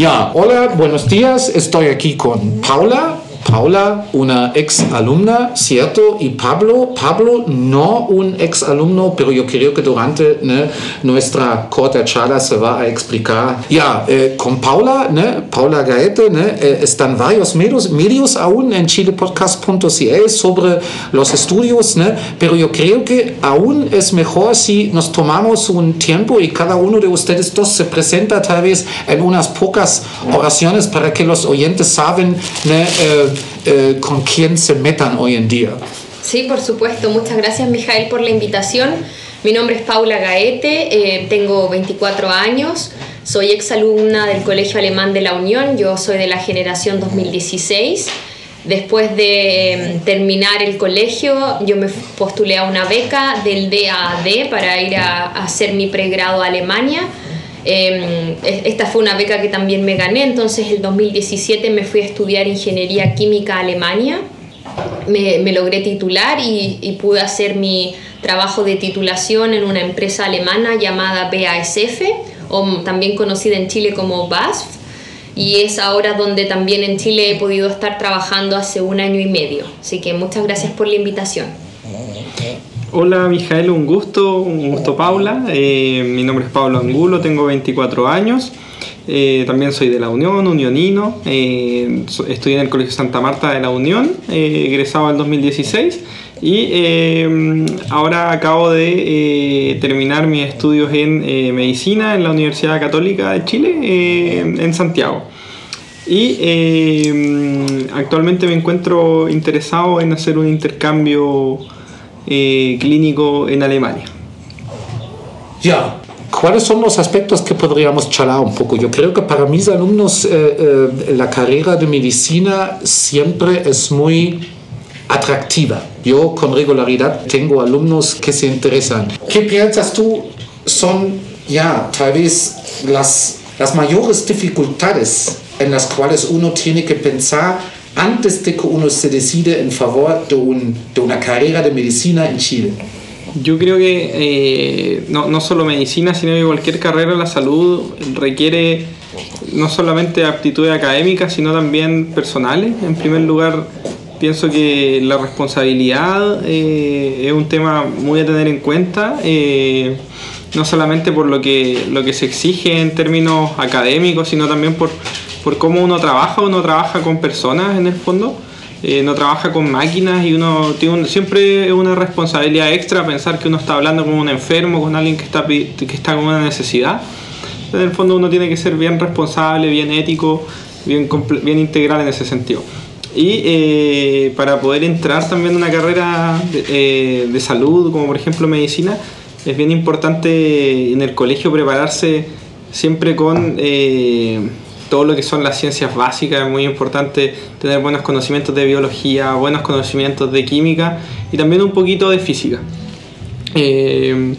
Ja, hola, buenos días. Estoy aquí con Paula. Paula, una ex alumna, ¿cierto? Y Pablo, Pablo, no un ex alumno, pero yo creo que durante ¿no? nuestra corta charla se va a explicar. Ya, eh, con Paula, ¿no? Paula Gaete, ¿no? Eh, están varios medios, medios aún en chilepodcast.ca sobre los estudios, ¿no? pero yo creo que aún es mejor si nos tomamos un tiempo y cada uno de ustedes dos se presenta tal vez en unas pocas oraciones para que los oyentes saben ¿no? Eh, eh, con quién se metan hoy en día. Sí, por supuesto. Muchas gracias, Mijael, por la invitación. Mi nombre es Paula Gaete, eh, tengo 24 años, soy exalumna del Colegio Alemán de la Unión, yo soy de la generación 2016. Después de em, terminar el colegio, yo me postulé a una beca del DAAD para ir a, a hacer mi pregrado a Alemania Em, esta fue una beca que también me gané, entonces el 2017 me fui a estudiar ingeniería química a Alemania, me, logré titular y, pude hacer mi trabajo de titulación en una empresa alemana llamada BASF, o también conocida en Chile como BASF, y es ahora donde también en Chile he podido estar trabajando hace un año y medio. Así que muchas gracias por la invitación. Hola Mijael, un gusto, un gusto Paula. Eh, mi nombre es Pablo Angulo, tengo 24 años. Eh, también soy de la Unión, unionino. Eh, estudié en el Colegio Santa Marta de la Unión, egresado en 2016. Y ahora acabo de terminar mis estudios en medicina en la Universidad Católica de Chile, en Santiago. Y actualmente me encuentro interesado en hacer un intercambio eh, clínico en Alemania. Ya, ¿cuáles son los aspectos que podríamos charlar un poco? Yo creo que para mis alumnos eh, eh, la carrera de medicina siempre es muy atractiva. Yo con regularidad tengo alumnos que se interesan. ¿Qué piensas tú son ya tal vez las, las mayores dificultades en las cuales uno tiene que pensar antes de que uno se decide en favor de, un, de una carrera de medicina en Chile? Yo creo que eh, no, no, solo medicina, sino que cualquier carrera de la salud requiere no solamente aptitudes académicas, sino también personales. En primer lugar, pienso que la responsabilidad eh, es un tema muy a tener en cuenta, eh, no solamente por lo que, lo que se exige en términos académicos, sino también por por cómo uno trabaja, uno trabaja con personas en el fondo, eh, no trabaja con máquinas y uno tiene siempre una responsabilidad extra pensar que uno está hablando con un enfermo, con alguien que está, que está con una necesidad. En el fondo uno tiene que ser bien responsable, bien ético, bien, bien integral en ese sentido. Y eh, para poder entrar también en una carrera de, eh, de, salud, como por ejemplo medicina, es bien importante en el colegio prepararse siempre con todo lo que son las ciencias básicas, es muy importante tener buenos conocimientos de biología, buenos conocimientos de química y también un poquito de física. Eh,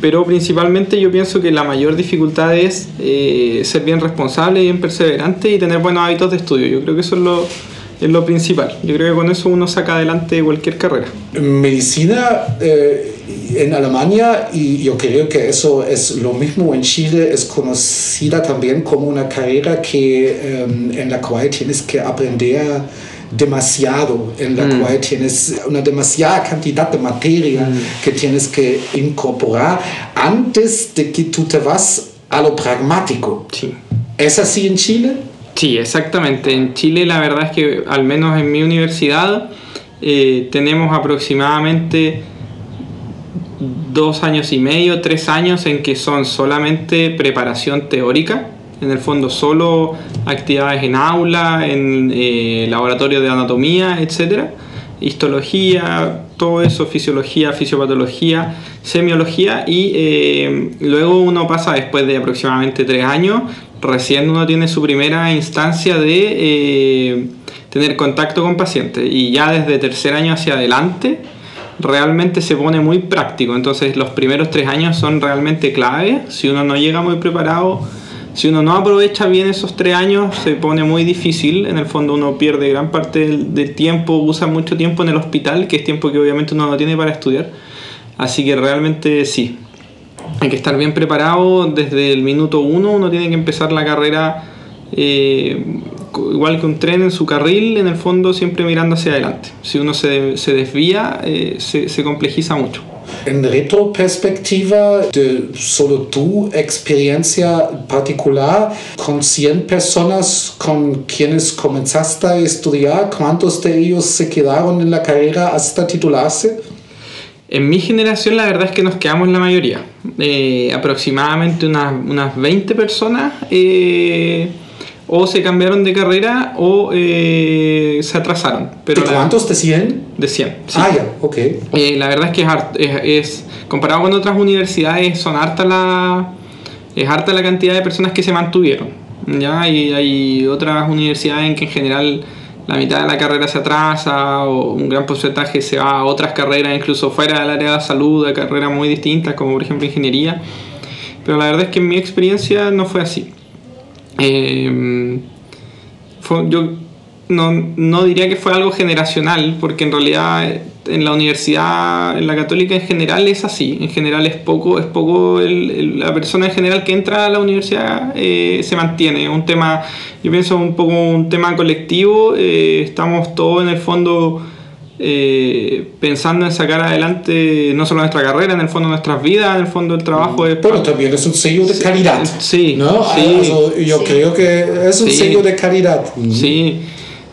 pero principalmente yo pienso que la mayor dificultad es eh, ser bien responsable, bien perseverante y tener buenos hábitos de estudio. Yo creo que eso es lo, es lo principal. Yo creo que con eso uno saca adelante cualquier carrera. Medicina eh, en Alemania, y yo creo que eso es lo mismo en Chile, es conocida también como una carrera que, em, en la cual tienes que aprender demasiado, en la mm. cual tienes una demasiada cantidad de materia mm. que tienes que incorporar antes de que tú te vas a lo pragmático. Sí. ¿Es así en Chile? Sí, exactamente. En Chile la verdad es que al menos en mi universidad eh, tenemos aproximadamente dos años y medio, tres años en que son solamente preparación teórica, en el fondo solo actividades en aula, en eh, laboratorio de anatomía, etcétera, histología, todo eso, fisiología, fisiopatología, semiología y eh, luego uno pasa después de aproximadamente tres años, recién uno tiene su primera instancia de eh, tener contacto con pacientes y ya desde tercer año hacia adelante realmente se pone muy práctico. Entonces los primeros tres años son realmente clave. Si uno no llega muy preparado, si uno no aprovecha bien esos tres años, se pone muy difícil. En el fondo uno pierde gran parte del, tiempo, usa mucho tiempo en el hospital, que es tiempo que obviamente uno no tiene para estudiar. Así que realmente sí, hay que estar bien preparado desde el minuto uno, uno tiene que empezar la carrera eh, igual que un tren en su carril, en el fondo siempre mirando hacia adelante. Si uno se, se desvía, eh, se, se complejiza mucho. En retroperspectiva de solo tu experiencia particular, con 100 personas con quienes comenzaste a estudiar, ¿cuántos de ellos se quedaron en la carrera hasta titularse? En mi generación la verdad es que nos quedamos la mayoría. Eh, aproximadamente unas, unas 20 personas eh, o se cambiaron de carrera o eh, se atrasaron. Pero ¿De cuántos? ¿De 100? De 100. sí. Ah, ya, ok. Eh, la verdad es que es, es, es- comparado con otras universidades son harta la es harta la cantidad de personas que se mantuvieron ya y hay otras universidades en que en general la mitad de la carrera se atrasa o un gran porcentaje se va a otras carreras incluso fuera del área de la salud a carreras muy distintas como por ejemplo ingeniería pero la verdad es que en mi experiencia no fue así Fue- yo no, no diría que fue algo generacional, porque en realidad eh, en la universidad, en la católica en general es así. En general es poco, es poco la persona en general que entra a la universidad eh, se mantiene. Un tema, yo pienso un poco un tema colectivo. eh, estamos todos en el fondo eh, pensando en sacar adelante no solo nuestra carrera, en el fondo nuestras vidas, en el fondo el trabajo es Bueno, también es un sello de calidad. sí, ¿no? sí. Also, yo Sí. creo que es un sello de calidad. Sí,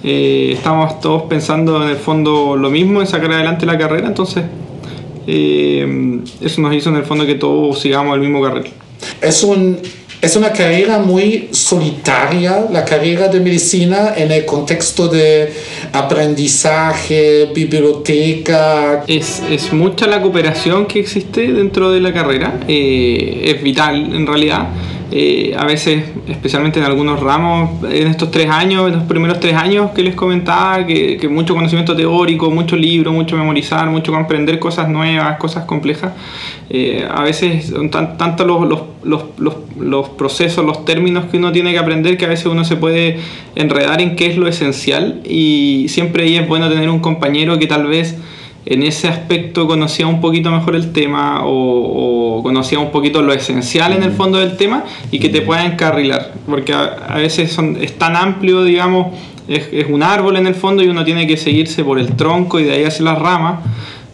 eh, estamos todos pensando en el fondo lo mismo, en sacar adelante la carrera, entonces eh, eso nos hizo en el fondo que todos sigamos el mismo carril. Es, un, es una carrera muy solitaria, la carrera de medicina, en el contexto de aprendizaje, biblioteca. Es, es mucha la cooperación que existe dentro de la carrera, eh, es vital en realidad. Eh, a veces, especialmente en algunos ramos, en estos tres años, en los primeros tres años que les comentaba, que, mucho conocimiento teórico, mucho libro, mucho memorizar, mucho comprender cosas nuevas, cosas complejas. Eh, a veces son tan, tanto los, los, los, los, los procesos, los términos que uno tiene que aprender que a veces uno se puede enredar en qué es lo esencial y siempre ahí es bueno tener un compañero que tal vez en ese aspecto conocía un poquito mejor el tema o, o conocía un poquito lo esencial en el fondo del tema y que te pueda encarrilar, porque a, a veces son, es tan amplio, digamos, es, es un árbol en el fondo y uno tiene que seguirse por el tronco y de ahí hacia las ramas.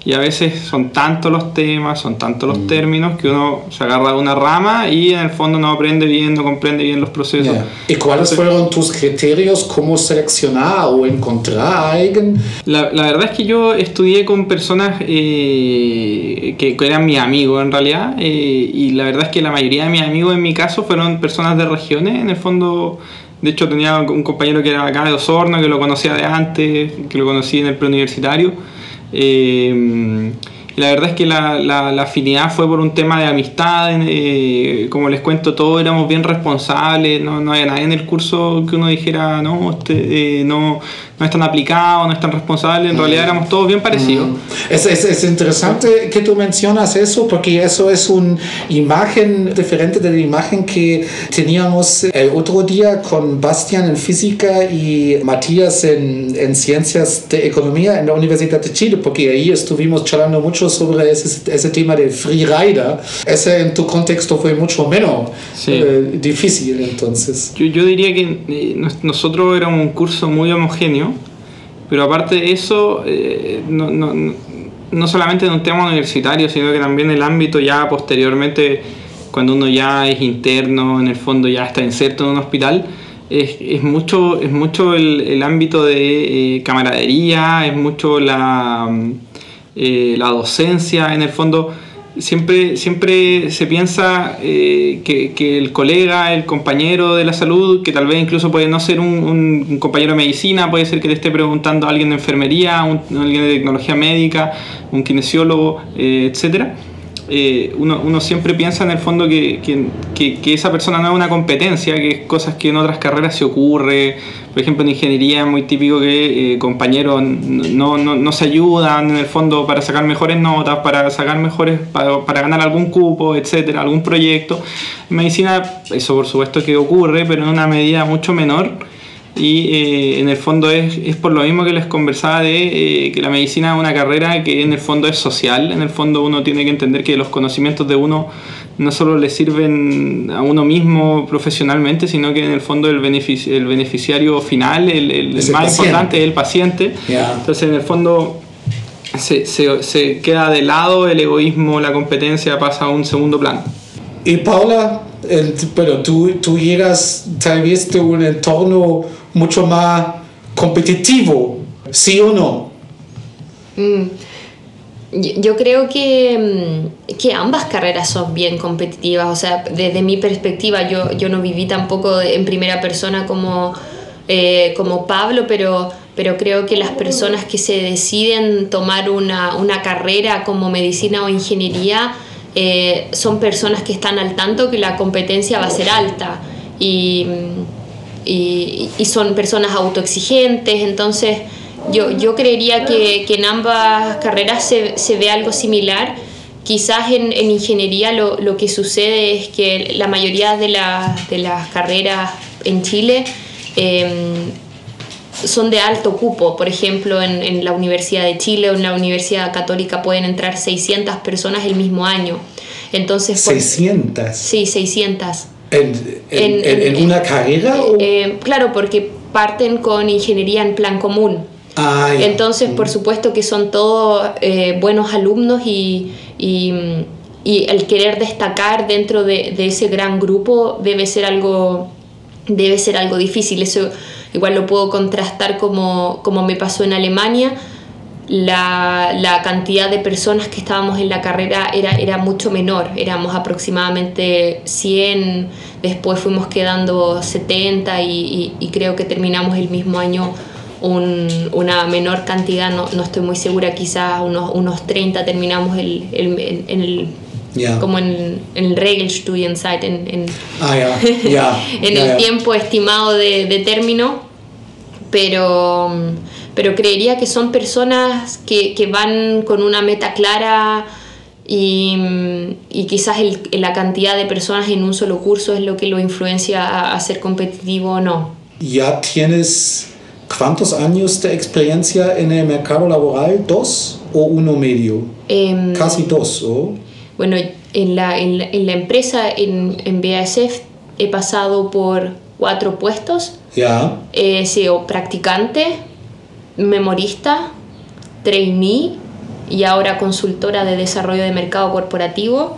Y a veces son tantos los temas, son tantos los términos que uno se agarra de una rama y en el fondo no aprende bien, no comprende bien los procesos. Ya. ¿Y cuáles fueron tus criterios? ¿Cómo seleccionar o encontrar a alguien? La, la verdad es que yo estudié con personas eh, que, que eran mis amigos en realidad eh, y la verdad es que la mayoría de mis amigos en mi caso fueron personas de regiones, en el fondo de hecho tenía un compañero que era acá de Osorno, que lo conocía de antes, que lo conocí en el preuniversitario. Eh, la verdad es que la, la- la afinidad fue por un tema de amistad, eh, como les cuento, todos éramos bien responsables, no, no había nadie en el curso que uno dijera, no, eh, no, no es tan aplicado, no es tan responsable, en realidad éramos todos bien parecidos. Es, es, es interesante que tú mencionas eso porque eso es una imagen diferente de la imagen que teníamos el otro día con Bastian en física y Matías en, en ciencias de economía en la Universidad de Chile porque ahí estuvimos charlando mucho sobre ese, ese tema del freerider. Ese en tu contexto fue mucho menos Sí. eh, difícil entonces. Yo, yo diría que eh, nos- nosotros éramos un curso muy homogéneo, pero aparte de eso, eh, no, no- no- solamente en un tema universitario, sino que también el ámbito ya posteriormente, cuando uno ya es interno, en el fondo ya está inserto en un hospital, es, es mucho, es mucho el, el ámbito de eh, camaradería, es mucho la, mm, eh, la docencia, en el fondo siempre, siempre se piensa eh, que, que el colega, el compañero de la salud, que tal vez incluso puede no ser un, un- un compañero de medicina, puede ser que le esté preguntando a alguien de enfermería, un, alguien de tecnología médica, un kinesiólogo, eh, etcétera. Eh, uno, uno siempre piensa en el fondo que, que- esa persona no es una competencia, que es cosas que en otras carreras se ocurre. Por ejemplo, en ingeniería es muy típico que eh, compañeros no, no, no se ayudan en el fondo para sacar mejores notas, para sacar mejores, para, para ganar algún cupo, etcétera, algún proyecto. En medicina, eso por supuesto que ocurre, pero en una medida mucho menor. Y eh, en el fondo es, es, por lo mismo que les conversaba de eh, que la medicina es una carrera que en el fondo es social, en el fondo uno tiene que entender que los conocimientos de uno no solo le sirven a uno mismo profesionalmente, sino que en el fondo el, el beneficiario final, el, el, más importante es el paciente. Entonces en el fondo se, se, se queda de lado el egoísmo, la competencia pasa a un segundo plano. Y Paula, el, pero tú, tú llegas tal vez de un entorno mucho más competitivo, ¿sí o no? Mm. Yo creo que, mm, que, ambas carreras son bien competitivas, o sea, desde mi perspectiva, yo, yo no viví tampoco en primera persona como, eh, como Pablo, pero, pero creo que las personas que se deciden tomar una, una carrera como medicina o ingeniería, eh, son personas que están al tanto que la competencia va a ser alta y, y, son personas autoexigentes, entonces yo, yo creería que, en ambas carreras se, se, ve algo similar. Quizás en, en ingeniería lo, lo, que sucede es que la mayoría de, la, de las carreras en Chile eh, son de alto cupo. Por ejemplo, en, en, la Universidad de Chile o en la Universidad Católica pueden entrar 600 personas el mismo año. Entonces, ¿600? sí, 600. ¿En, en, en una carrera? Eh, claro, porque parten con ingeniería en plan común. Ah, Entonces, por supuesto que son todos eh, buenos alumnos y, y, y, el querer destacar dentro de, de, ese gran grupo debe ser algo, debe ser algo difícil. Eso igual lo puedo contrastar como, como me pasó en Alemania. La, la, cantidad de personas que estábamos en la carrera era, era mucho menor, éramos aproximadamente 100, después fuimos quedando 70 y, y, y creo que terminamos el mismo año un, una menor cantidad, no, no, estoy muy segura, quizás unos, unos 30 terminamos el, el, en el Yeah. como en, en el Regelstudienzeit, en, en, ah, yeah. Yeah. en el tiempo estimado de, de, término, pero, pero creería que son personas que, que van con una meta clara y, y quizás el, la cantidad de personas en un solo curso es lo que lo influencia a, a ser competitivo o no. ¿Ya tienes cuántos años de experiencia en el mercado laboral? ¿Dos o uno medio? Eh, Casi dos, ¿o? Bueno, en la, en la, en la empresa, en, en, BASF, he pasado por cuatro puestos. Ya. He sido practicante, memorista, trainee y ahora consultora de desarrollo de mercado corporativo.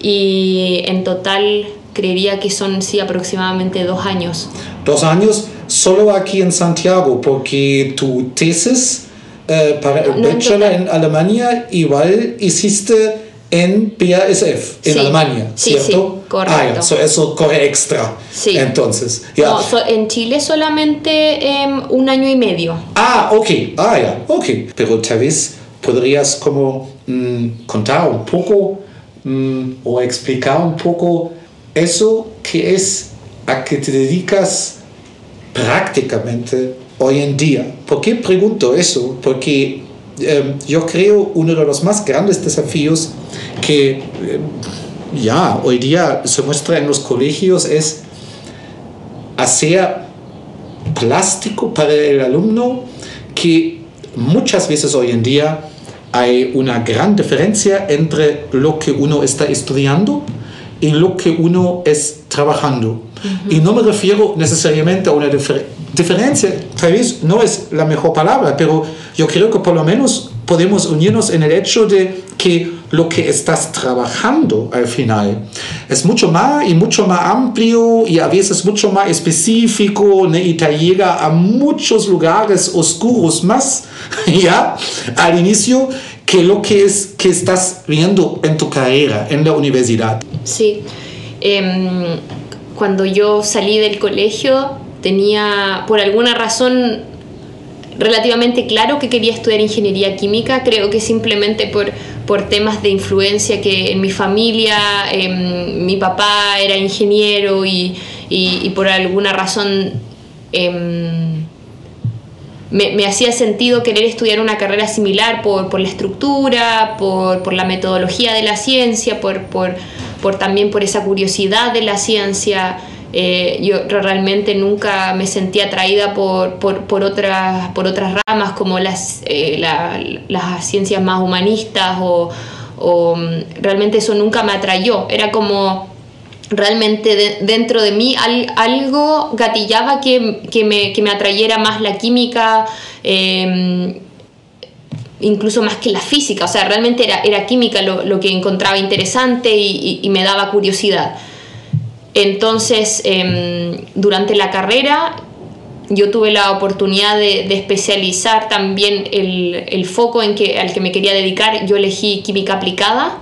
Y en total creería que son sí aproximadamente dos años. Dos años solo aquí en Santiago, porque tu tesis eh, para el no, bachelor en, en Alemania igual hiciste en BASF, en sí, Alemania, sí, ¿cierto? Sí, correcto. Ah, ya, so eso corre extra. Sí. Entonces, ya. No, so, en Chile solamente eh, un año y medio. Ah, ok, ah, ya, ok. Pero tal vez podrías como mmm, contar un poco mmm, o explicar un poco eso que es a que te dedicas prácticamente hoy en día. ¿Por qué pregunto eso? Porque eh, yo creo uno de los más grandes desafíos que eh, ya hoy día se muestra en los colegios es hacer plástico para el alumno que muchas veces hoy en día hay una gran diferencia entre lo que uno está estudiando y lo que uno es trabajando. Uh -huh. Y no me refiero necesariamente a una difer diferencia, tal vez no es la mejor palabra, pero yo creo que por lo menos podemos unirnos en el hecho de que lo que estás trabajando al final es mucho más y mucho más amplio y a veces mucho más específico ¿no? y te llega a muchos lugares oscuros más ya al inicio que lo que es que estás viendo en tu carrera en la universidad sí eh, cuando yo salí del colegio tenía por alguna razón relativamente claro que quería estudiar ingeniería química, creo que simplemente por, por temas de influencia que en mi familia, eh, mi papá era ingeniero y, y, por alguna razón eh, me, me, hacía sentido querer estudiar una carrera similar por, por la estructura, por, por, la metodología de la ciencia, por, por también por esa curiosidad de la ciencia. Eh, yo realmente nunca me sentí atraída por, por, otras, por otras ramas como las, eh, las ciencias más humanistas o, mm, realmente eso nunca me atrayó. Era como realmente dentro de mí algo gatillaba que, que, me, que, me, atrayera más la química. Em, incluso más que la física, o sea, realmente era, era química lo, lo, que encontraba interesante y me daba curiosidad. Entonces, em, durante la carrera yo tuve la oportunidad de, especializar también el, foco en que, al que me quería dedicar. Yo elegí química aplicada.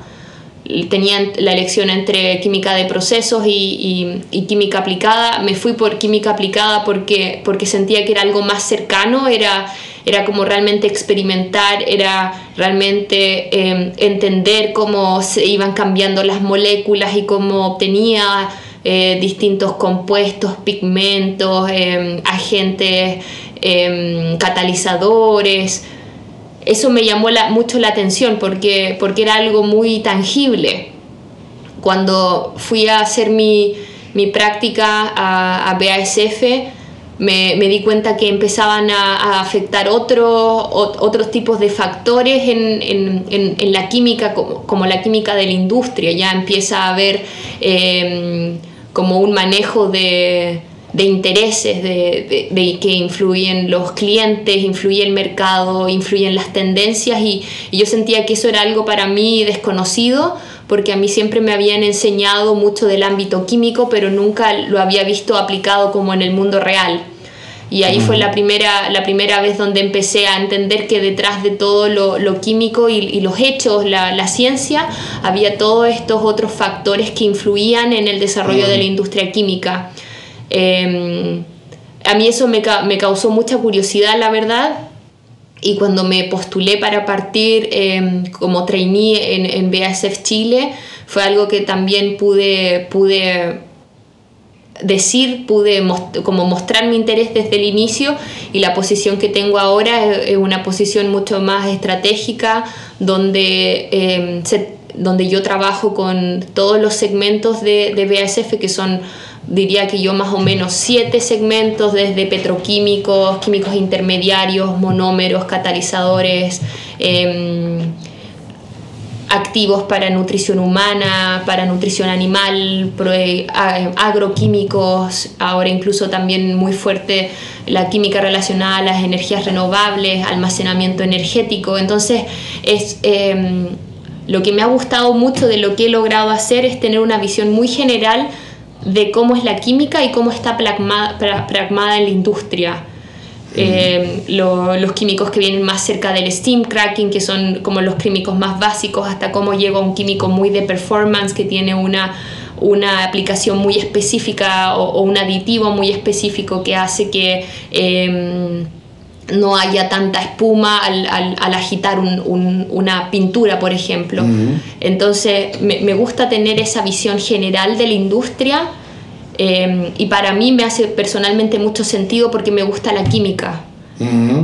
Tenía la elección entre química de procesos y, química aplicada. Me fui por química aplicada porque, porque sentía que era algo más cercano, era, era como realmente experimentar, era realmente em, entender cómo se iban cambiando las moléculas y cómo obtenía eh, distintos compuestos, pigmentos, em, agentes em, catalizadores. Eso me llamó mucho la atención porque, porque era algo muy tangible. Cuando fui a hacer mi, práctica a, BASF, me, di cuenta que empezaban a, afectar otros otros tipos de factores en, la química, como, la química de la industria. Ya empieza a haber em, como un manejo de, intereses de, que influyen los clientes, influye el mercado, influyen las tendencias y, yo sentía que eso era algo para mí desconocido porque a mí siempre me habían enseñado mucho del ámbito químico pero nunca lo había visto aplicado como en el mundo real. Y ahí fue la primera, la primera vez donde empecé a entender que detrás de todo lo, químico y, los hechos, la, ciencia, había todos estos otros factores que influían en el desarrollo de la industria química. Em, a mí eso me, causó mucha curiosidad, la verdad, y cuando me postulé para partir em, como trainee en, en BASF Chile, fue algo que también pude, pude decir, pude como mostrar mi interés desde el inicio y la posición que tengo ahora es, una posición mucho más estratégica donde, em, donde yo trabajo con todos los segmentos de, de BASF que son diría que yo más o menos siete segmentos desde petroquímicos, químicos intermediarios, monómeros, catalizadores, eh, activos para nutrición humana, para nutrición animal, agroquímicos, ahora incluso también muy fuerte la química relacionada a las energías renovables, almacenamiento energético. Entonces, es, em, lo que me ha gustado mucho de lo que he logrado hacer es tener una visión muy general de cómo es la química y cómo está plasmada en la industria eh, los químicos que vienen más cerca del steam cracking, que son como los químicos más básicos, hasta cómo llega un químico muy de performance que tiene una, una aplicación muy específica o, un aditivo muy específico que hace que em, no haya tanta espuma al, al, agitar un, una pintura, por ejemplo. Entonces, me, me, gusta tener esa visión general de la industria Em, y para mí me hace personalmente mucho sentido porque me gusta la química.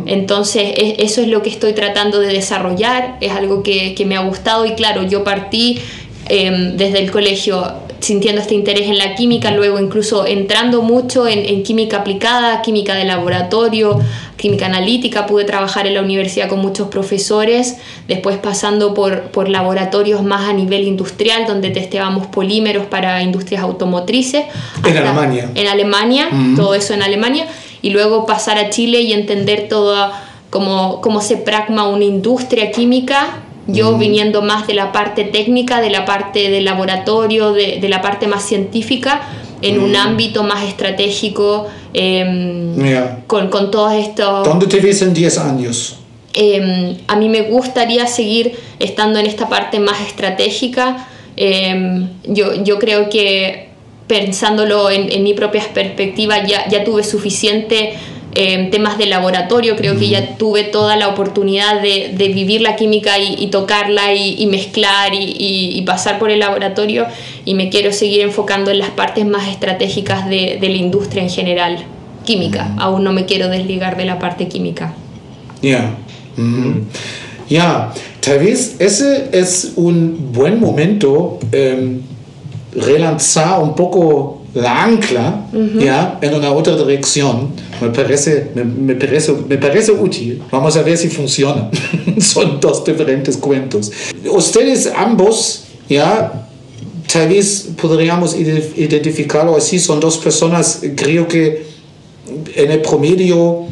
Entonces eso es lo que estoy tratando de desarrollar, es algo que, que me ha gustado y claro, yo partí em, desde el colegio sintiendo este interés en la química, luego incluso entrando mucho en, química aplicada, química de laboratorio, química analítica, pude trabajar en la universidad con muchos profesores, después pasando por, por laboratorios más a nivel industrial, donde testeábamos polímeros para industrias automotrices. En Alemania. En Alemania, todo eso en Alemania, y luego pasar a Chile y entender todo cómo, cómo se pragma una industria química yo viniendo más de la parte técnica, de la parte del laboratorio, de, de la parte más científica, en un ámbito más estratégico, em, con, con todos estos... ¿Dónde te ves en 10 años? Em, a mí me gustaría seguir estando en esta parte más estratégica. Em, yo, yo creo que pensándolo en, en mi propia perspectiva ya, ya tuve suficiente temas de laboratorio, creo que ya tuve toda la oportunidad de, de vivir la química y, tocarla y, mezclar y, pasar por el laboratorio y me quiero seguir enfocando en las partes más estratégicas de, de la industria en general, química, aún no me quiero desligar de la parte química. Ya, ya, tal vez ese es un buen momento eh, relanzar un poco la ancla ¿ya? en una otra dirección, me parece, me, me parece, me parece útil. Vamos a ver si funciona. Son dos diferentes cuentos. Ustedes ambos, ¿ya? tal vez podríamos ide- identificarlo así, son dos personas, creo que en el promedio,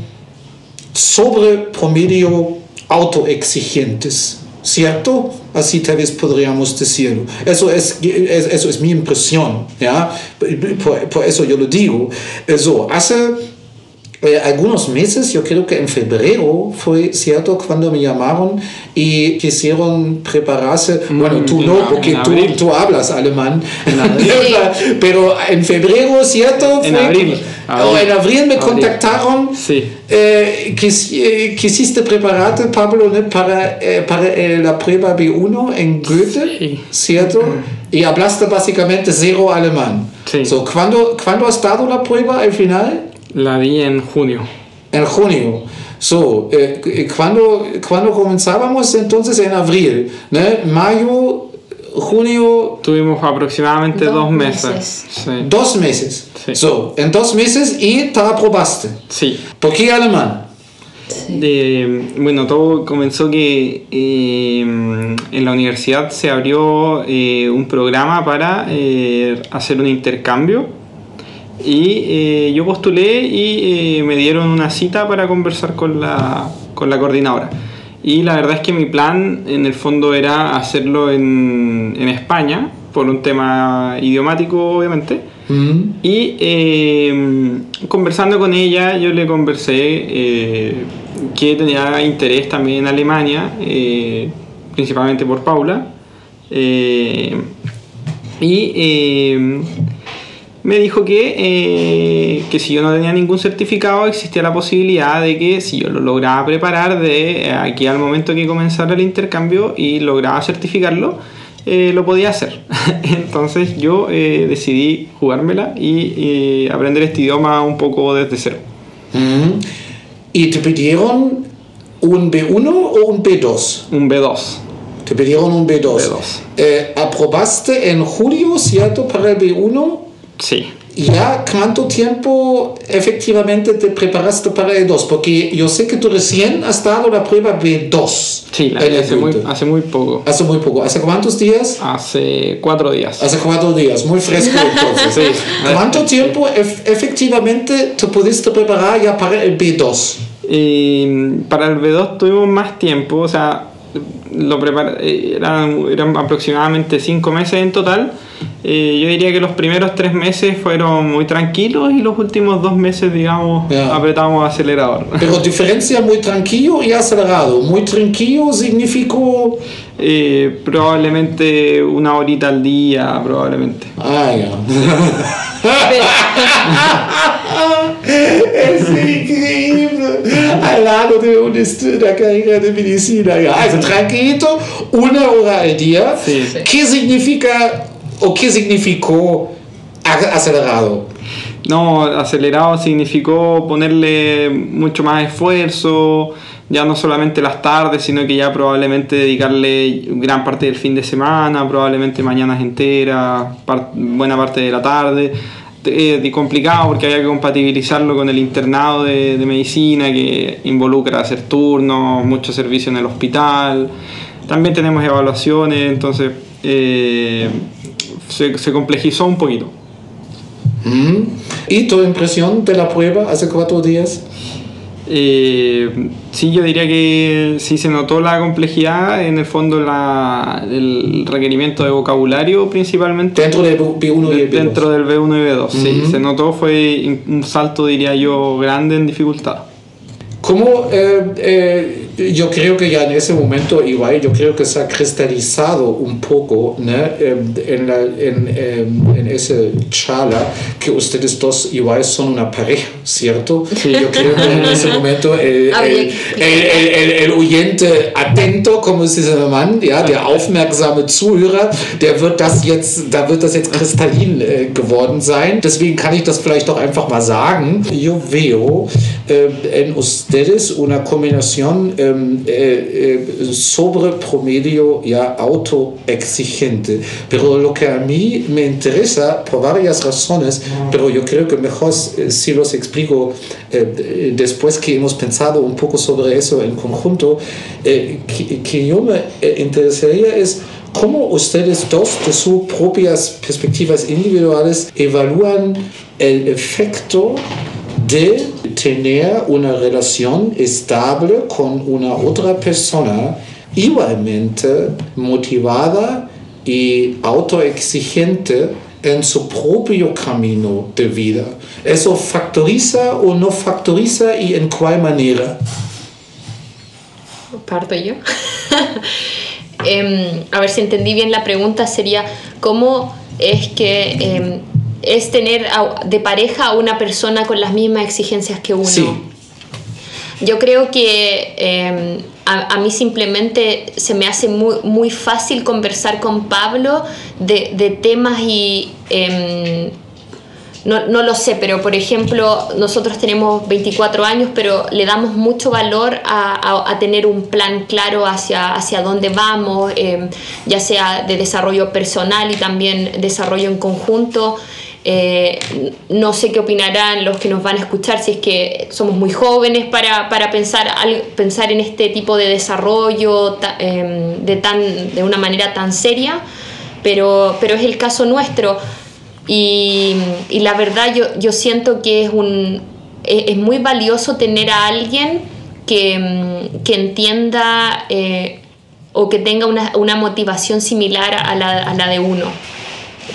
sobre promedio autoexigentes, ¿cierto? Así tal vez podríamos decirlo. Eso es, es- eso es mi impresión, ¿ya? Por, por eso yo lo digo. Eso, hace eh, algunos meses, yo creo que en febrero fue cierto cuando me llamaron y quisieron prepararse, bueno, tú en no, porque en tú, tú hablas alemán, abril. pero en febrero, ¿cierto? En Fue- abril. O en abril me Abril. contactaron Sí. eh, quis- eh, quisiste prepararte, Pablo, ¿no? para, eh, para eh, la prueba B1 en Goethe, Sí. ¿cierto? Y hablaste básicamente cero alemán. Sí. So, ¿cuándo, ¿Cuándo has dado la prueba al final? La di en junio. En junio. So, eh, ¿cuándo, cuándo comenzábamos? Entonces en abril, ¿no? Mayo, junio, Tuvimos aproximadamente Dos dos, meses. meses. Sí. dos meses. Sí. So, en dos meses y te aprobaste. Sí. ¿Por qué alemán? Eh, bueno, todo comenzó que eh, en la universidad se abrió eh, un programa para eh, hacer un intercambio y eh, yo postulé y eh, me dieron una cita para conversar con la, con la coordinadora. Y la verdad es que mi plan en el fondo era hacerlo en, en España, por un tema idiomático obviamente. Mm. Y eh, conversando con ella, yo le conversé eh, que tenía interés también en Alemania, eh, principalmente por Paula. Y me dijo que, eh, que si yo no tenía ningún certificado, existía la posibilidad de que si yo lo lograba preparar de eh, aquí al momento que comenzara el intercambio y lograba certificarlo, eh, lo podía hacer. Entonces yo eh, decidí jugármela y eh, aprender este idioma un poco desde cero. Mm. ¿Y te pidieron un B1 o un B2? Un B2. Te pidieron un B2. B2. Eh, ¿Aprobaste en julio, cierto, para el B1? Sí. ¿Ya cuánto tiempo efectivamente te preparaste para el 2? Porque yo sé que tú recién has dado la prueba B2. Sí, la hace muy, hace muy poco. Hace muy poco. ¿Hace cuántos días? Hace cuatro días. Hace cuatro días, muy fresco entonces. Sí. ¿Cuánto tiempo ef- efectivamente te pudiste preparar ya para el B2? Y para el B2 tuvimos más tiempo, o sea, lo prepar- eh, eran, eran aproximadamente cinco meses en total. Eh, yo diría que los primeros tres meses fueron muy tranquilos y los últimos dos meses, digamos, Ya. apretamos acelerador. Pero diferencia muy tranquilo y acelerado. Muy tranquilo significó... Eh, probablemente una horita al día, probablemente. Ah, ya. es increíble. Al lado de un estu- una carrera de medicina. Also tranquilo, una hora al día. Sí. ¿Qué significa o qué significó acelerado? No, acelerado significó ponerle mucho más esfuerzo, ya no solamente las tardes, sino que ya probablemente dedicarle gran parte del fin de semana, probablemente mañanas enteras, par- buena parte de la tarde. Eh, complicado porque había que compatibilizarlo con el internado de, medicina que involucra hacer turnos, mucho servicio en el hospital. También tenemos evaluaciones, entonces eh, se- se complejizó un poquito. ¿Mm? ¿Y tu impresión de la prueba hace cuatro días? Eh, sí, yo diría que sí se notó la complejidad, en el fondo la, el requerimiento de vocabulario principalmente Dentro del B1 y el B2. dentro del B1 y B2. Sí, Ujú. se notó, fue un salto, diría yo, grande en dificultad. ¿Cómo, eh, eh, yo creo que ya en ese momento, igual, yo creo que se ha cristalizado un poco ¿no? Eh, en, la, en, eh, en esa charla que ustedes dos igual son una pareja, ¿cierto? Yo creo que en ese momento el, Habría el, el, el, el, oyente atento, como es dieser Mann, ja, der aufmerksame Zuhörer, der wird das jetzt, da wird das jetzt kristallin äh, geworden sein. Deswegen kann ich das vielleicht doch einfach mal sagen. Yo veo eh, en ustedes una combinación eh, eh, eh, sobre promedio ya autoexigente. Pero lo que a mí me interesa, por varias razones, pero yo creo que mejor eh, si los explico después que hemos pensado un poco sobre eso en conjunto, que, que yo me interesaría es cómo ustedes dos, de sus propias perspectivas individuales, evalúan el efecto de tener una relación estable con una otra persona igualmente motivada y autoexigente en su propio camino de vida. ¿Eso factoriza o no factoriza y en cuál manera? Parto yo. Em, a ver si entendí bien la pregunta, sería cómo es que em, es tener de pareja a una persona con las mismas exigencias que uno. Yo creo que em, a, mí simplemente se me hace muy, muy fácil conversar con Pablo de, de temas y no, no, lo sé, pero por ejemplo, nosotros tenemos 24 años, pero le damos mucho valor a, a, tener un plan claro hacia, hacia dónde vamos, em, ya sea de desarrollo personal y también desarrollo en conjunto. Eh, no sé qué opinarán los que nos van a escuchar si es que somos muy jóvenes para, para pensar, pensar en este tipo de desarrollo em, de, tan, de una manera tan seria, pero, pero es el caso nuestro. Y, la verdad yo, yo, siento que es, un, es, muy valioso tener a alguien que, mm, que entienda eh, o que tenga una, una motivación similar a la, a la, de uno.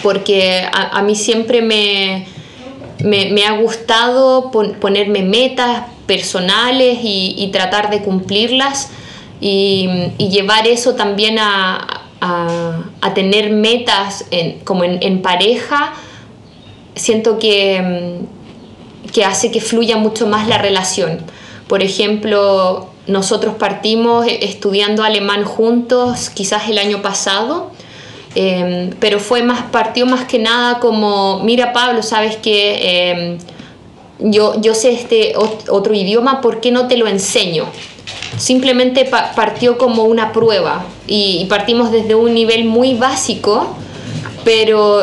Porque a, a mí siempre me, me, ha gustado ponerme metas personales y, tratar de cumplirlas y, llevar eso también a, a, tener metas como en, pareja, siento que, mm, que hace que fluya mucho más la relación. Por ejemplo, nosotros partimos estudiando alemán juntos quizás el año pasado, em, pero fue más, partió más que nada como, mira Pablo, sabes que em, yo, yo sé este otro idioma, ¿por qué no te lo enseño? simplemente partió como una prueba y, partimos desde un nivel muy básico, pero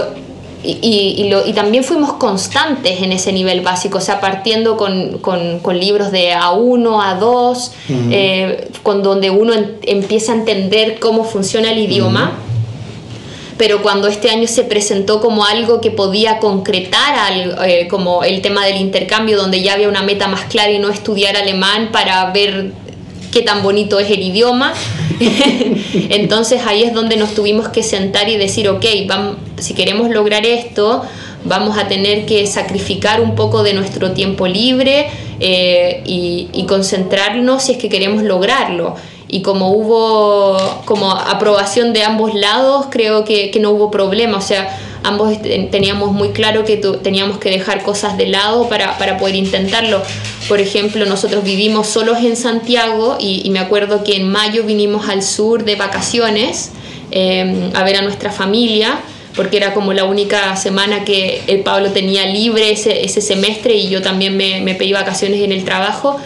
y, también fuimos constantes en ese nivel básico, o sea, partiendo con, libros de A1, A2, eh, con donde uno empieza a entender cómo funciona el idioma. Pero cuando este año se presentó como algo que podía concretar, eh, como el tema del intercambio, donde ya había una meta más clara y no estudiar alemán para ver qué tan bonito es el idioma. Entonces ahí es donde nos tuvimos que sentar y decir, ok, si queremos lograr esto, vamos a tener que sacrificar un poco de nuestro tiempo libre eh, y, concentrarnos si es que queremos lograrlo. Y como hubo como aprobación de ambos lados, creo que, que no hubo problema. O sea, ambos teníamos muy claro que teníamos que dejar cosas de lado para, para, poder intentarlo. Por ejemplo, nosotros vivimos solos en Santiago y, me acuerdo que en mayo vinimos al sur de vacaciones em, a ver a nuestra familia porque era como la única semana que el Pablo tenía libre ese, ese semestre y yo también me, me pedí vacaciones en el trabajo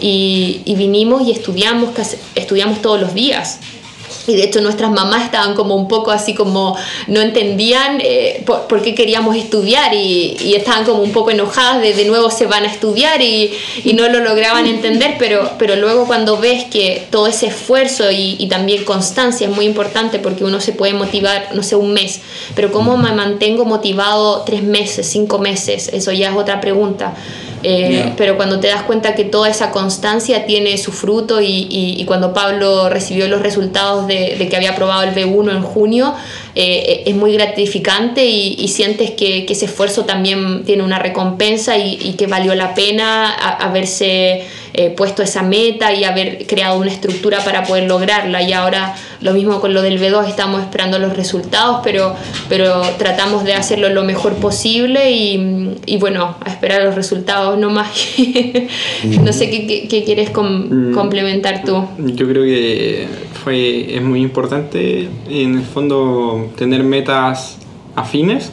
y, vinimos y estudiamos, estudiamos todos los días. Y de hecho nuestras mamás estaban como un poco así como no entendían eh, por, qué queríamos estudiar y, y, estaban como un poco enojadas de de nuevo se van a estudiar y, y, no lo lograban entender, pero, pero luego cuando ves que todo ese esfuerzo y, y, también constancia es muy importante porque uno se puede motivar, no sé, un mes, pero ¿cómo me mantengo motivado tres meses, cinco meses? Eso ya es otra pregunta. Eh, pero cuando te das cuenta que toda esa constancia tiene su fruto y, y, cuando Pablo recibió los resultados de, de, que había aprobado el B1 en junio, eh, es muy gratificante y, y sientes que, que, ese esfuerzo también tiene una recompensa y, que valió la pena haberse eh, puesto esa meta y haber creado una estructura para poder lograrla. Y ahora lo mismo con lo del B2, estamos esperando los resultados, pero, pero tratamos de hacerlo lo mejor posible y, y bueno, a esperar los resultados no más. no sé qué, qué, quieres mm. complementar tú. Yo creo que fue, es muy importante en el fondo tener metas afines.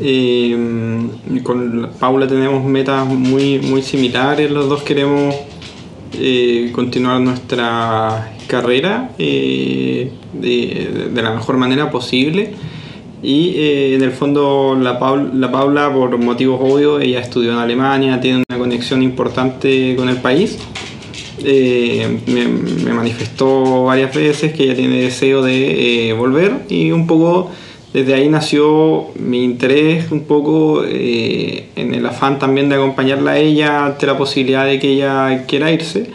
Eh, con Paula tenemos metas muy, muy similares, los dos queremos eh, continuar nuestra carrera de, de, la mejor manera posible. Y en el fondo la, la Paula, por motivos obvios, ella estudió en Alemania, tiene una conexión importante con el país. me, me, manifestó varias veces que ella tiene deseo de volver y un poco desde ahí nació mi interés un poco eh, en el afán también de acompañarla a ella ante la posibilidad de que ella quiera irse.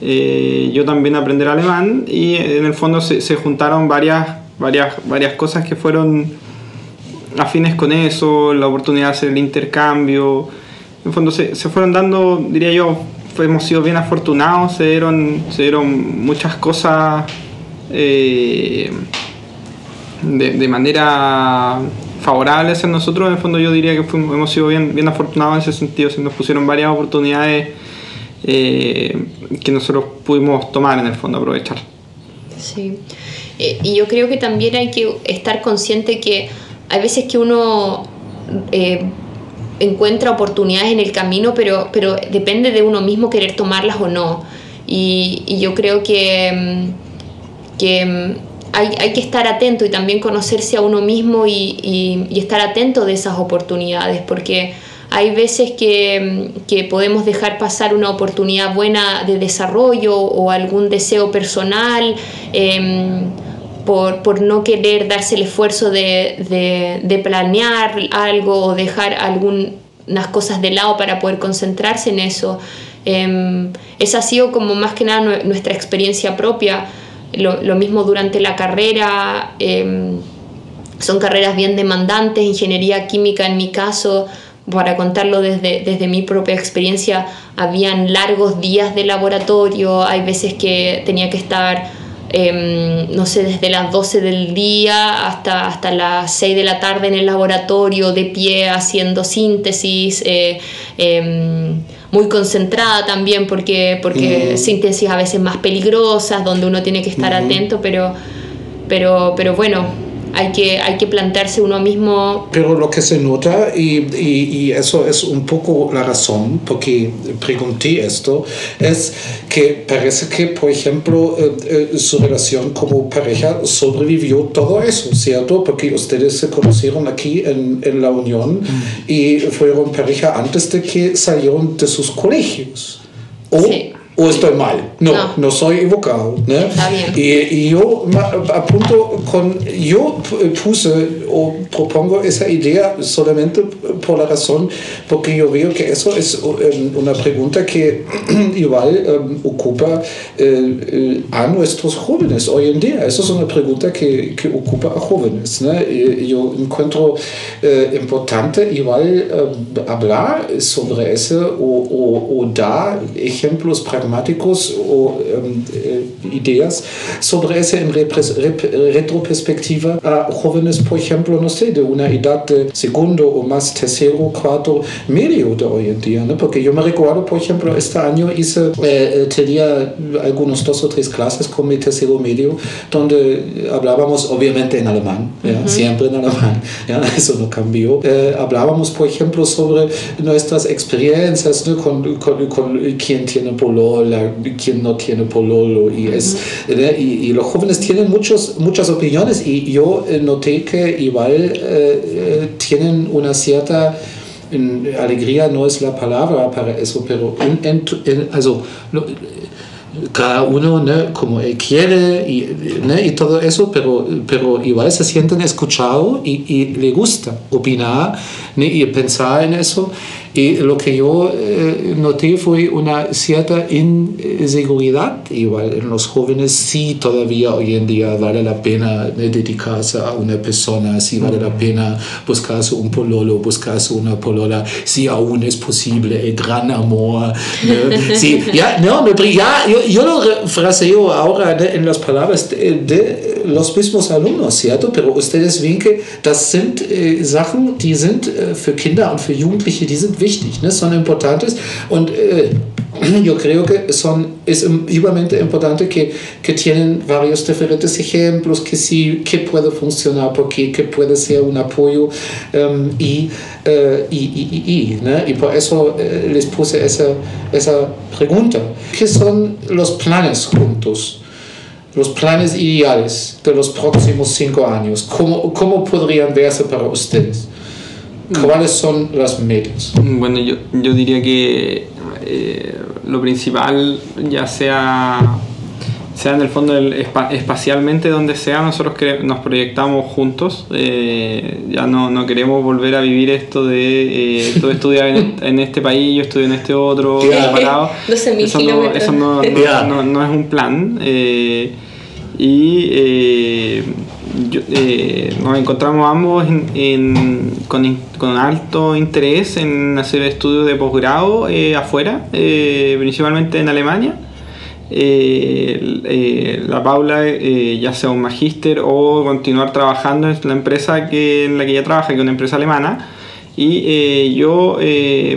Eh, yo también aprender alemán y en el fondo se, juntaron varias, varias, varias cosas que fueron afines con eso, la oportunidad de hacer el intercambio. En el fondo se, se fueron dando, diría yo, hemos sido bien afortunados, se dieron, se dieron muchas cosas. Eh, de, manera favorable hacia nosotros, en el fondo yo diría que hemos sido bien, bien afortunados en ese sentido, se nos pusieron varias oportunidades eh, que nosotros pudimos tomar en el fondo, aprovechar. Sí, eh, y yo creo que también hay que estar consciente que hay veces que uno eh, encuentra oportunidades en el camino, pero, pero depende de uno mismo querer tomarlas o no. Y, y yo creo que, que hay, que estar atento y también conocerse a uno mismo y, estar atento de esas oportunidades, porque hay veces que, podemos dejar pasar una oportunidad buena de desarrollo o algún deseo personal em, por, no querer darse el esfuerzo de, planear algo o dejar algunas cosas de lado para poder concentrarse en eso. Eh, esa ha sido como más que nada nuestra experiencia propia lo, mismo durante la carrera, em, son carreras bien demandantes, ingeniería química en mi caso, para contarlo desde, desde mi propia experiencia, habían largos días de laboratorio, hay veces que tenía que estar, em, no sé, desde las 12 del día hasta, hasta las 6 de la tarde en el laboratorio, de pie, haciendo síntesis. Eh, em, muy concentrada también porque, porque mm. síntesis a veces más peligrosas, donde uno tiene que estar atento, pero, pero, pero bueno, hay que, hay que plantearse uno mismo. Pero lo que se nota, y, y, eso es un poco la razón porque pregunté esto, es que parece que, por ejemplo, eh, eh, su relación como pareja sobrevivió todo eso, ¿cierto? Porque ustedes se conocieron aquí en, en la Unión mm. y fueron pareja antes de que salieron de sus colegios. ¿O? Sí o estoy mal. No, no, soy equivocado. Y, y, yo apunto con, yo puse o propongo esa idea solamente por la razón, porque yo veo que eso es um, una pregunta que igual um, ocupa a nuestros jóvenes hoy en día. Eso es una pregunta que, que ocupa a jóvenes. Yo encuentro eh, importante igual um, hablar sobre eso o, o, o dar ejemplos pragmáticos pragmáticos o um, ideas sobre eso en retroperspectiva a jóvenes, por ejemplo, no sé, de una edad de segundo o más tercero, cuarto, medio de hoy en día, ¿no? Porque yo me recuerdo, por ejemplo, este año hice, eh, tenía algunos dos o tres clases con mi tercero medio, donde hablábamos obviamente en alemán, siempre en alemán, ¿ya? eso no cambió. Eh, hablábamos, por ejemplo, sobre nuestras experiencias ¿no? con, con, con, quien tiene quien no tiene pololo. Y, es, y, los jóvenes tienen muchos, muchas opiniones y yo eh, noté que igual eh, eh, tienen una cierta alegría, no es la palabra para eso, pero en, en, also, cada uno como él quiere y, y, todo eso, pero, pero igual se sienten escuchados y, y le gusta opinar y pensar en eso. Y lo que yo eh, noté fue una cierta inseguridad, igual en los jóvenes sí todavía hoy en día vale la pena dedicarse a una persona, sí vale la pena buscarse un pololo, buscarse una polola, si aún es posible el gran amor. Sí, ya, no, ya, yo, yo lo fraseo ahora en las palabras de, los mismos alumnos, ¿cierto? Pero ustedes ven que das sind äh, Sachen, die sind äh, für Kinder und für Jugendliche, die sind wichtig, ne? son importantes. Und äh, yo creo que son, es igualmente importante que, que tienen varios diferentes ejemplos, que sí, que puede funcionar, porque que puede ser un apoyo um, y, uh, y, y, y, ¿no? y, por eso uh, les puse esa, esa pregunta. ¿Qué son los planes juntos? Los planes ideales de los próximos cinco años, ¿cómo, cómo podrían verse para ustedes? ¿Cuáles son las metas? Bueno, yo, yo diría que eh, lo principal, ya sea, sea en el fondo el, espacialmente donde sea, nosotros que nos proyectamos juntos. Eh, ya no, no, queremos volver a vivir esto de eh, tú estudias en, este país, yo estudio en este otro, separado. eso, no, eso no, no, no, es un plan. Eh, y eh, nos encontramos ambos con, alto interés en hacer estudios de posgrado eh, afuera, eh, principalmente en Alemania. La Paula ya sea un magíster o continuar trabajando en la empresa que, en la que ella trabaja, que es una empresa alemana, y yo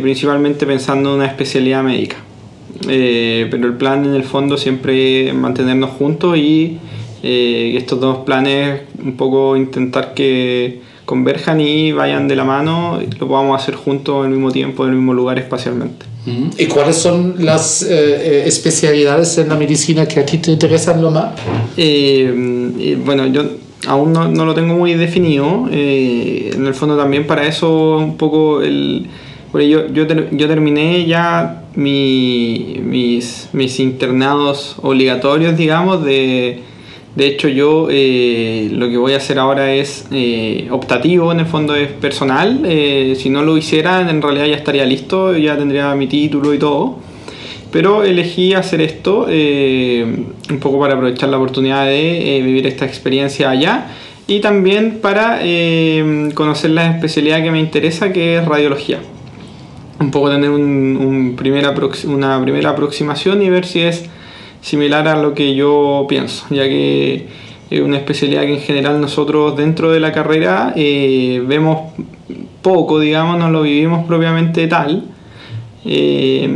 principalmente pensando en una especialidad médica. pero el plan en el fondo siempre es mantenernos juntos y eh, estos dos planes un poco intentar que converjan y vayan de la mano lo podamos hacer juntos al mismo tiempo, en el mismo lugar espacialmente. ¿Y cuáles son las eh, eh, especialidades en la medicina que a ti te interesan lo más? Eh, bueno, yo aún no, lo tengo muy definido. en el fondo también para eso un poco el... Yo, yo, yo terminé ya mi, mis, mis internados obligatorios, digamos, de de hecho, yo eh, lo que voy a hacer ahora es eh, optativo, en el fondo es personal. Eh, si no lo hiciera, en realidad ya estaría listo, ya tendría mi título y todo. Pero elegí hacer esto un poco para aprovechar la oportunidad de vivir esta experiencia allá y también para conocer la especialidad que me interesa, que es radiología. Un poco tener una primera aproximación y ver si es similar a lo que yo pienso, ya que es una especialidad que en general nosotros dentro de la carrera eh, vemos poco, digamos, no lo vivimos propiamente tal. Eh,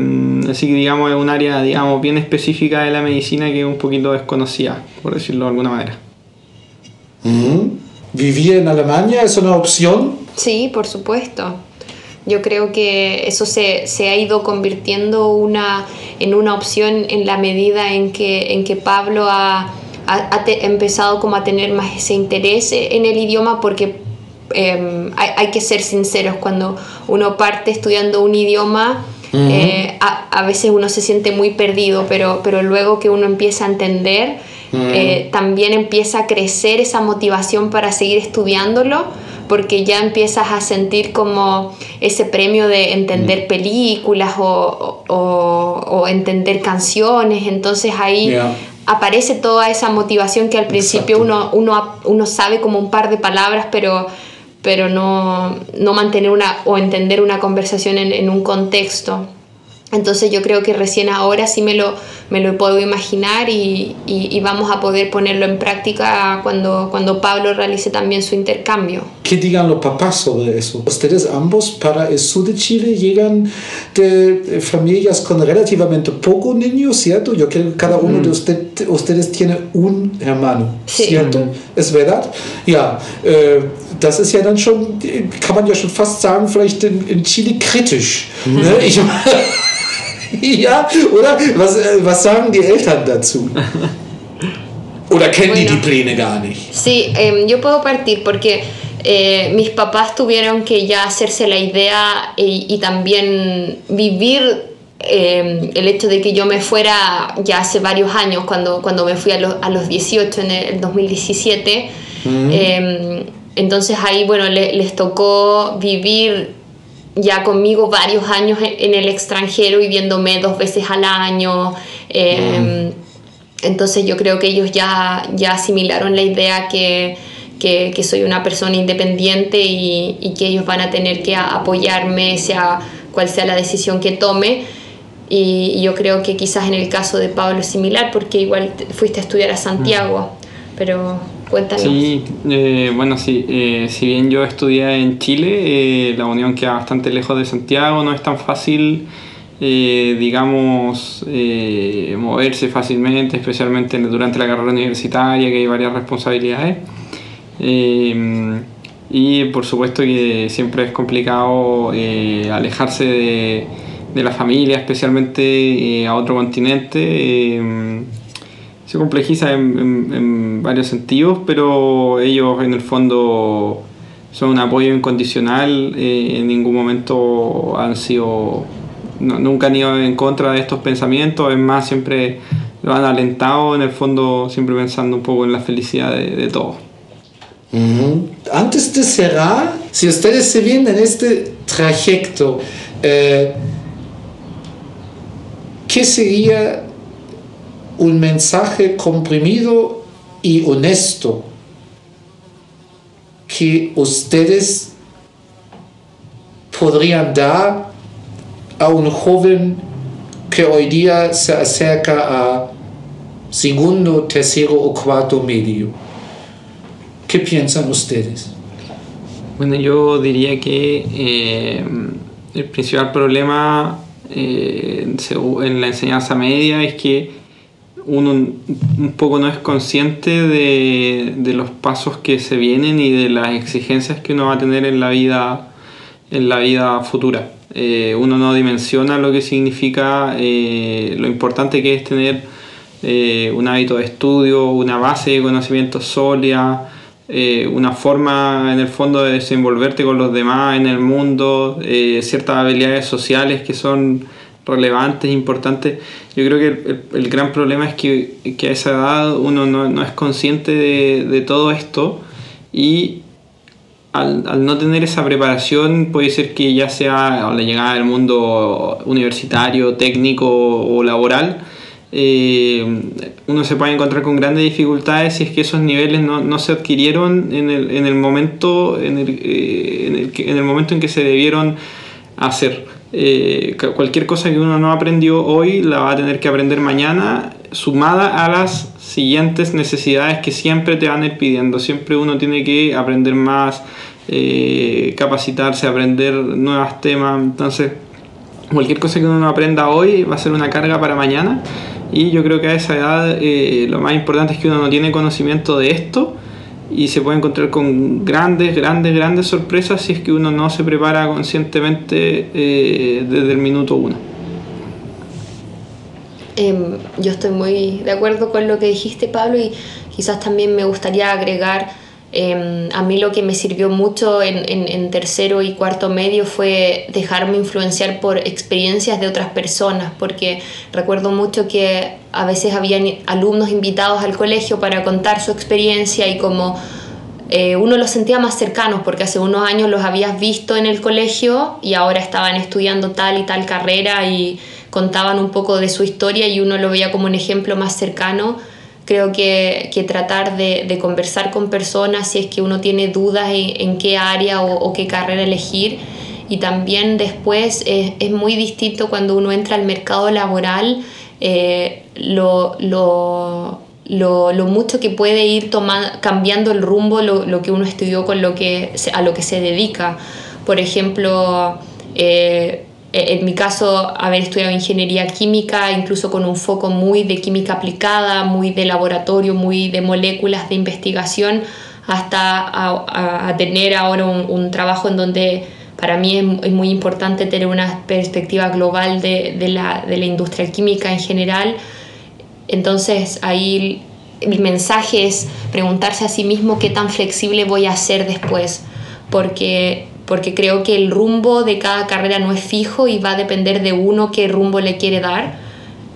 así que digamos es un área digamos bien específica de la medicina que es un poquito desconocida, por decirlo de alguna manera. ¿Vivir en Alemania es una opción? Sí, por supuesto. Yo creo que eso se, se ha ido convirtiendo una, en una opción en la medida en que, en que Pablo ha, ha, empezado como a tener más ese interés en el idioma porque em, hay, hay, que ser sinceros, cuando uno parte estudiando un idioma, eh, a, a, veces uno se siente muy perdido, pero, pero luego que uno empieza a entender, eh, también empieza a crecer esa motivación para seguir estudiándolo porque ya empiezas a sentir como ese premio de entender mm. películas o, o, entender canciones, entonces ahí aparece toda esa motivación que al principio uno, uno, uno sabe como un par de palabras, pero pero no, no mantener una o entender una conversación en, en un contexto. Entonces yo creo que recién ahora sí me lo, me lo puedo imaginar y, y, vamos a poder ponerlo en práctica cuando, cuando Pablo realice también su intercambio. ¿Qué digan los papás sobre eso? Ustedes ambos para el sur de Chile llegan de familias con relativamente pocos niños, ¿cierto? Yo creo que cada uno de usted, ustedes tiene un hermano, ¿cierto? ¿Es verdad? Ja, äh, das ist ja dann schon, kann man ja schon fast sagen, vielleicht in, in Chile kritisch. Ne? Ich, ja, oder? Was, äh, was sagen die Eltern dazu? ¿Oder kennen bueno, die die Pläne gar nicht? Sí, eh, yo puedo partir porque eh, mis papás tuvieron que ya hacerse la idea y, y también vivir eh, el hecho de que yo me fuera ya hace varios años, cuando, cuando me fui a, lo, a los 18 en el 2017. Mm. Eh, entonces ahí, bueno, le, les tocó vivir ya conmigo varios años en el extranjero y viéndome dos veces al año. Eh, entonces yo creo que ellos ya, ya asimilaron la idea que, que, que soy una persona independiente y, y, que ellos van a tener que apoyarme, sea cual sea la decisión que tome. Y, y yo creo que quizás en el caso de Pablo es similar porque igual fuiste a estudiar a Santiago, pero Cuéntanos. Sí, eh, bueno, sí, eh, si bien yo estudié en Chile, eh, la unión queda bastante lejos de Santiago, no es tan fácil eh, digamos, eh, moverse fácilmente, especialmente durante la carrera universitaria, que hay varias responsabilidades. Y por supuesto que siempre es complicado alejarse de, la familia, especialmente a otro continente. Se complejiza en, en varios sentidos, pero ellos en el fondo son un apoyo incondicional, en ningún momento han sido nunca han ido en contra de estos pensamientos, es más, siempre lo han alentado en el fondo, siempre pensando un poco en la felicidad de, todos. Antes de cerrar, si ustedes se ven en este trayecto, eh, ¿qué sería un mensaje comprimido y honesto que ustedes podrían dar a un joven que hoy día se acerca a segundo, tercero o cuarto medio. ¿Qué piensan ustedes? Bueno, yo diría que eh, el principal problema eh, en la enseñanza media es que uno un poco no es consciente de, de, los pasos que se vienen y de las exigencias que uno va a tener en la vida, en la vida futura. Eh, uno no dimensiona lo que significa, eh, lo importante que es tener eh, un hábito de estudio, una base de conocimiento sólida, una forma en el fondo de desenvolverte con los demás en el mundo, ciertas habilidades sociales que son relevantes, importantes. Yo creo que el, gran problema es que, a esa edad uno no, es consciente de, todo esto y al, no tener esa preparación puede ser que ya sea a la llegada del mundo universitario, técnico o laboral, eh, uno se puede encontrar con grandes dificultades si es que esos niveles no, se adquirieron en el, momento, en el, eh, en, el, momento en que se debieron hacer. Eh, cualquier cosa que uno no aprendió hoy la va a tener que aprender mañana sumada a las siguientes necesidades que siempre te van a ir pidiendo. Siempre uno tiene que aprender más, eh, capacitarse, aprender nuevos temas. Entonces, cualquier cosa que uno aprenda hoy va a ser una carga para mañana. Y yo creo que a esa edad eh, lo más importante es que uno no tiene conocimiento de esto y se puede encontrar con grandes, grandes, grandes sorpresas si es que uno no se prepara conscientemente eh, desde el minuto uno. Em, yo estoy muy de acuerdo con lo que dijiste, Pablo, y quizás también me gustaría agregar, em, a mí lo que me sirvió mucho en, tercero y cuarto medio fue dejarme influenciar por experiencias de otras personas, porque recuerdo mucho que a veces habían alumnos invitados al colegio para contar su experiencia y como eh, uno los sentía más cercanos porque hace unos años los habías visto en el colegio y ahora estaban estudiando tal y tal carrera y contaban un poco de su historia y uno lo veía como un ejemplo más cercano. Creo que, que tratar de, de, conversar con personas si es que uno tiene dudas en, qué área o, qué carrera elegir. Y también después es, es, muy distinto cuando uno entra al mercado laboral, eh, lo, lo, lo, lo, mucho que puede ir tomando, cambiando el rumbo lo, lo, que uno estudió con lo que, a lo que se dedica. Por ejemplo, eh, en mi caso, haber estudiado ingeniería química, incluso con un foco muy de química aplicada, muy de laboratorio, muy de moléculas de investigación, hasta a, tener ahora un, trabajo en donde para mí es, muy importante tener una perspectiva global de, de, la, de la industria química en general. Entonces ahí mi mensaje es preguntarse a sí mismo qué tan flexible voy a ser después, porque porque creo que el rumbo de cada carrera no es fijo y va a depender de uno qué rumbo le quiere dar.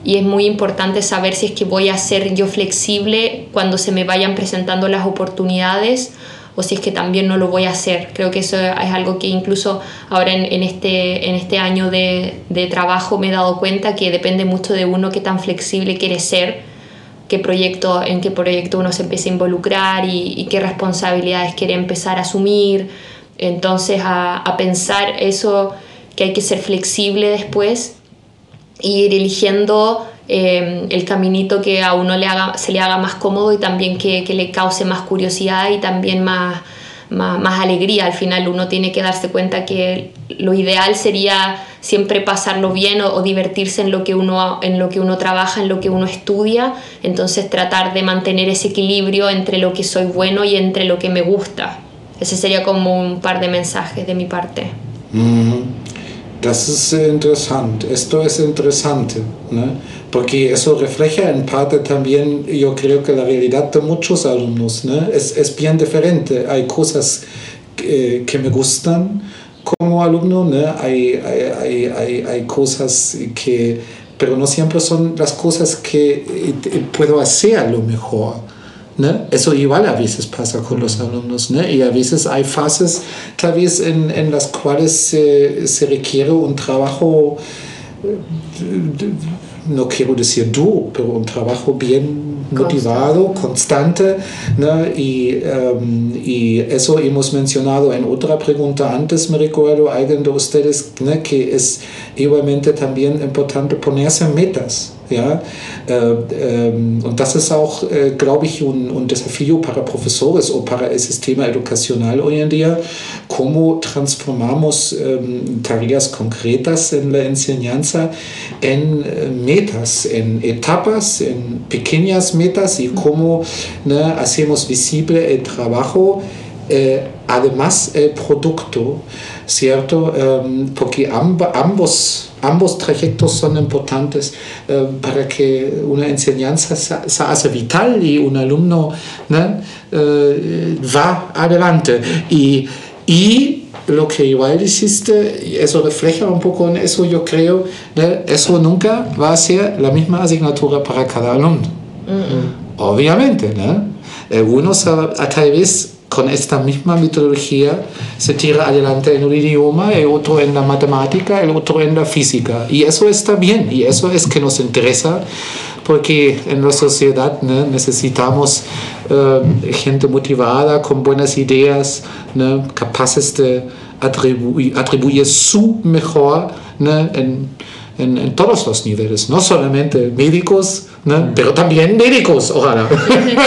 Y es muy importante saber si es que voy a ser yo flexible cuando se me vayan presentando las oportunidades o si es que también no lo voy a hacer. Creo que eso es algo que incluso ahora en, este, en este año de, de, trabajo me he dado cuenta que depende mucho de uno qué tan flexible quiere ser, qué proyecto, en qué proyecto uno se empieza a involucrar y qué responsabilidades quiere empezar a asumir entonces, a, pensar eso, que hay que ser flexible después y ir eligiendo eh, el caminito que a uno le haga, se le haga más cómodo y también que, le cause más curiosidad y también más, más, alegría. Al final uno tiene que darse cuenta que lo ideal sería siempre pasarlo bien o, divertirse en lo, que uno, en lo que uno trabaja, en lo que uno estudia. Entonces tratar de mantener ese equilibrio entre lo que soy bueno y entre lo que me gusta. Ese sería como un par de mensajes de mi parte. Das ist interessant. Esto es interesante, ¿no? porque eso refleja en parte también, yo creo que la realidad de muchos alumnos ¿no? es, es bien diferente. Hay cosas que, que me gustan como alumno, ¿no? hay, hay, hay, hay, cosas que, pero no siempre son las cosas que eh, puedo hacer lo mejor. ¿No? Eso igual a veces pasa con los alumnos, ¿no? Y a veces hay fases tal vez en, en las cuales se, se, requiere un trabajo, no quiero decir duro, pero un trabajo bien motivado, constante, ¿no? y, um, y, eso hemos mencionado en otra pregunta antes, me recuerdo alguien de ustedes, ¿no? que es igualmente también importante ponerse metas. Ja? Ähm, und das ist auch, äh, glaube ich, un, un desafío para profesores o para el sistema educacional hoy en día, cómo transformamos ähm, tareas concretas en la enseñanza en äh, metas, en etapas, en pequeñas metas y cómo hacemos visible el trabajo, eh, además el producto, ¿cierto? Um, porque amb ambos ambos trayectos son importantes eh, para que una enseñanza se, hace vital y un alumno ¿no? eh, va adelante. Y, y, lo que igual hiciste, eso refleja un poco en eso, yo creo, ¿no? eso nunca va a ser la misma asignatura para cada alumno. Obviamente, ¿no? Algunos tal vez con esta misma metodología se tira adelante en un idioma, el otro en la matemática, el otro en la física. Y eso está bien, y eso es que nos interesa, porque en la sociedad necesitamos uh, gente motivada, con buenas ideas, capaces de atribuir, su mejor en, todos los niveles, no solamente médicos, ¿no? pero también médicos, ojalá.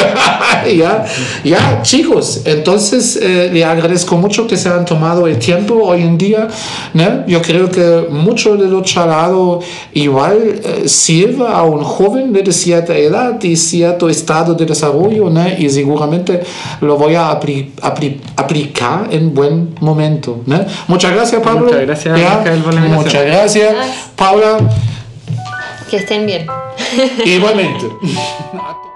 ya, ya, chicos, entonces eh, le agradezco mucho que se han tomado el tiempo hoy en día. ¿no? Yo creo que mucho de lo charlado igual eh, sirve a un joven de cierta edad y cierto estado de desarrollo ¿no? y seguramente lo voy a apli apli aplicar en buen momento. ¿no? Muchas gracias, Pablo. Muchas gracias, Muchas gracias, Paula. Que estén bien. Igualmente.